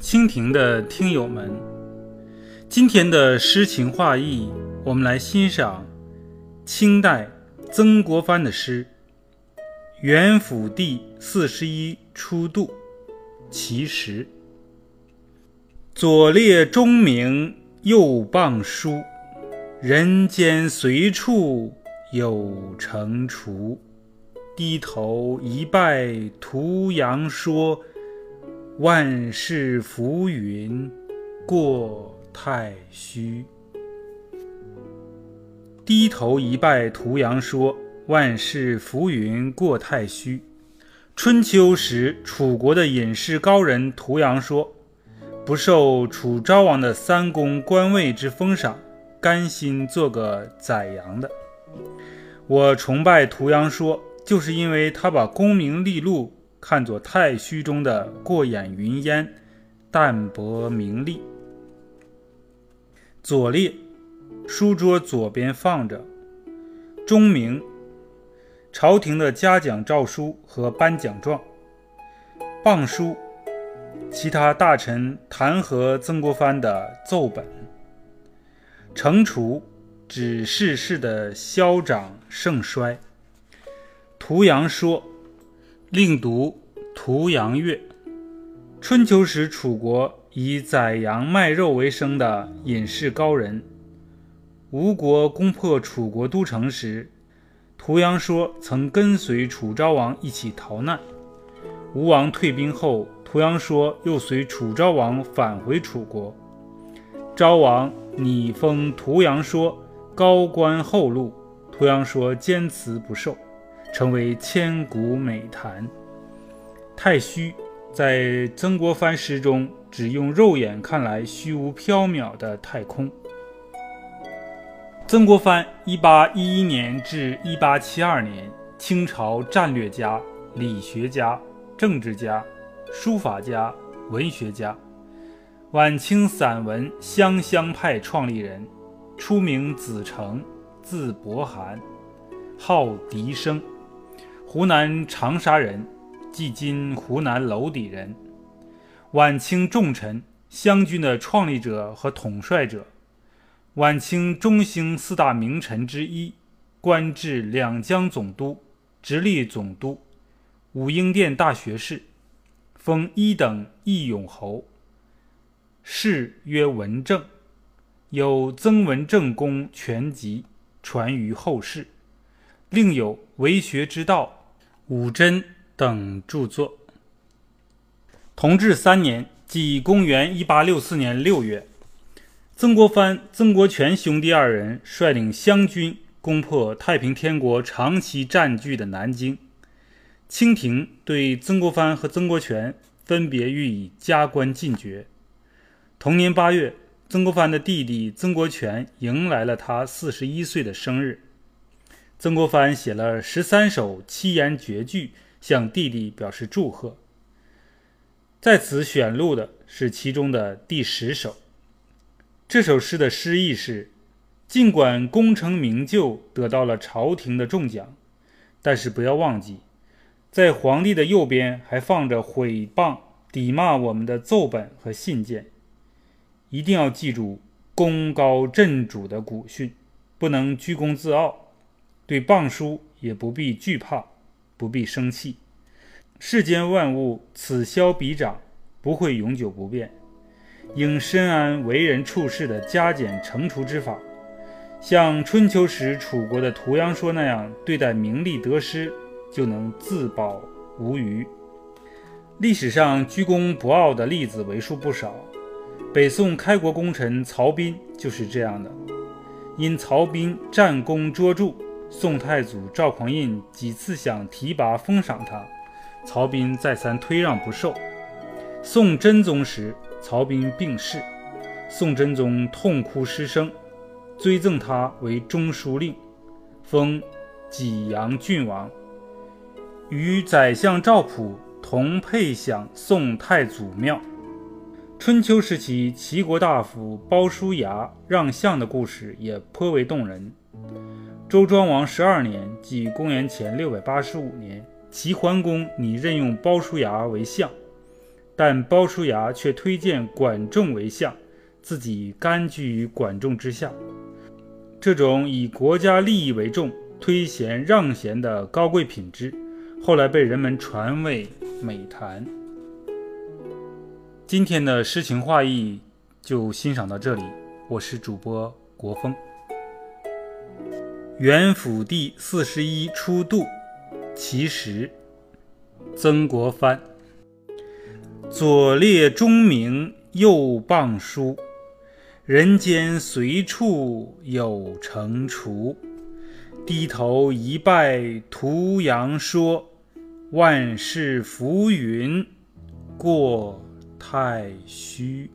蜻蜓的听友们，今天的诗情画意，我们来欣赏清代曾国藩的诗《元辅第四十一初度其实》：左列钟鸣，右傍书，人间随处有乘除。低头一拜图阳说。万事浮云过太虚。低头一拜图阳说：“万事浮云过太虚。”春秋时，楚国的隐士高人图阳说：“不受楚昭王的三公官位之封赏，甘心做个宰羊的。”我崇拜图阳说，就是因为他把功名利禄。看作太虚中的过眼云烟，淡泊名利。左列，书桌左边放着钟鸣，朝廷的嘉奖诏书和颁奖状；傍书，其他大臣弹劾曾国藩的奏本；惩处，指世事的消长盛衰。图阳说。另读《屠羊乐》。春秋时，楚国以宰羊卖肉为生的隐士高人。吴国攻破楚国都城时，屠阳说曾跟随楚昭王一起逃难。吴王退兵后，屠阳说又随楚昭王返回楚国。昭王拟封屠阳说高官厚禄，屠阳说坚持不受。成为千古美谈。太虚，在曾国藩诗中，只用肉眼看来虚无缥缈的太空。曾国藩（一八一一年至一八七二年），清朝战略家、理学家、政治家、书法家、文学家，晚清散文湘乡派创立人，初名子成，字伯涵，号笛声。湖南长沙人，即今湖南娄底人，晚清重臣，湘军的创立者和统帅者，晚清中兴四大名臣之一，官至两江总督、直隶总督、武英殿大学士，封一等义勇侯，谥曰文正，有《曾文正公全集》传于后世，另有《为学之道》。武真等著作。同治三年，即公元一八六四年六月，曾国藩、曾国荃兄弟二人率领湘军攻破太平天国长期占据的南京。清廷对曾国藩和曾国荃分别予以加官进爵。同年八月，曾国藩的弟弟曾国荃迎来了他四十一岁的生日。曾国藩写了十三首七言绝句，向弟弟表示祝贺。在此选录的是其中的第十首。这首诗的诗意是：尽管功成名就，得到了朝廷的重奖，但是不要忘记，在皇帝的右边还放着毁谤、抵骂我们的奏本和信件。一定要记住功高震主的古训，不能居功自傲。对谤书也不必惧怕，不必生气。世间万物此消彼长，不会永久不变。应深谙为人处事的加减乘除之法，像春秋时楚国的屠阳说那样对待名利得失，就能自保无虞。历史上居功不傲的例子为数不少，北宋开国功臣曹彬就是这样的。因曹彬战功卓著。宋太祖赵匡胤几次想提拔封赏他，曹彬再三推让不受。宋真宗时，曹彬病逝，宋真宗痛哭失声，追赠他为中书令，封济阳郡王，与宰相赵普同配享宋太祖庙。春秋时期，齐国大夫鲍叔牙让相的故事也颇为动人。周庄王十二年，即公元前六百八十五年，齐桓公拟任用鲍叔牙为相，但鲍叔牙却推荐管仲为相，自己甘居于管仲之下。这种以国家利益为重、推贤让贤的高贵品质，后来被人们传为美谈。今天的诗情画意就欣赏到这里，我是主播国风。元辅帝四十一初度。其实，曾国藩左列钟鸣，右傍书，人间随处有乘除。低头一拜图阳说，万事浮云过太虚。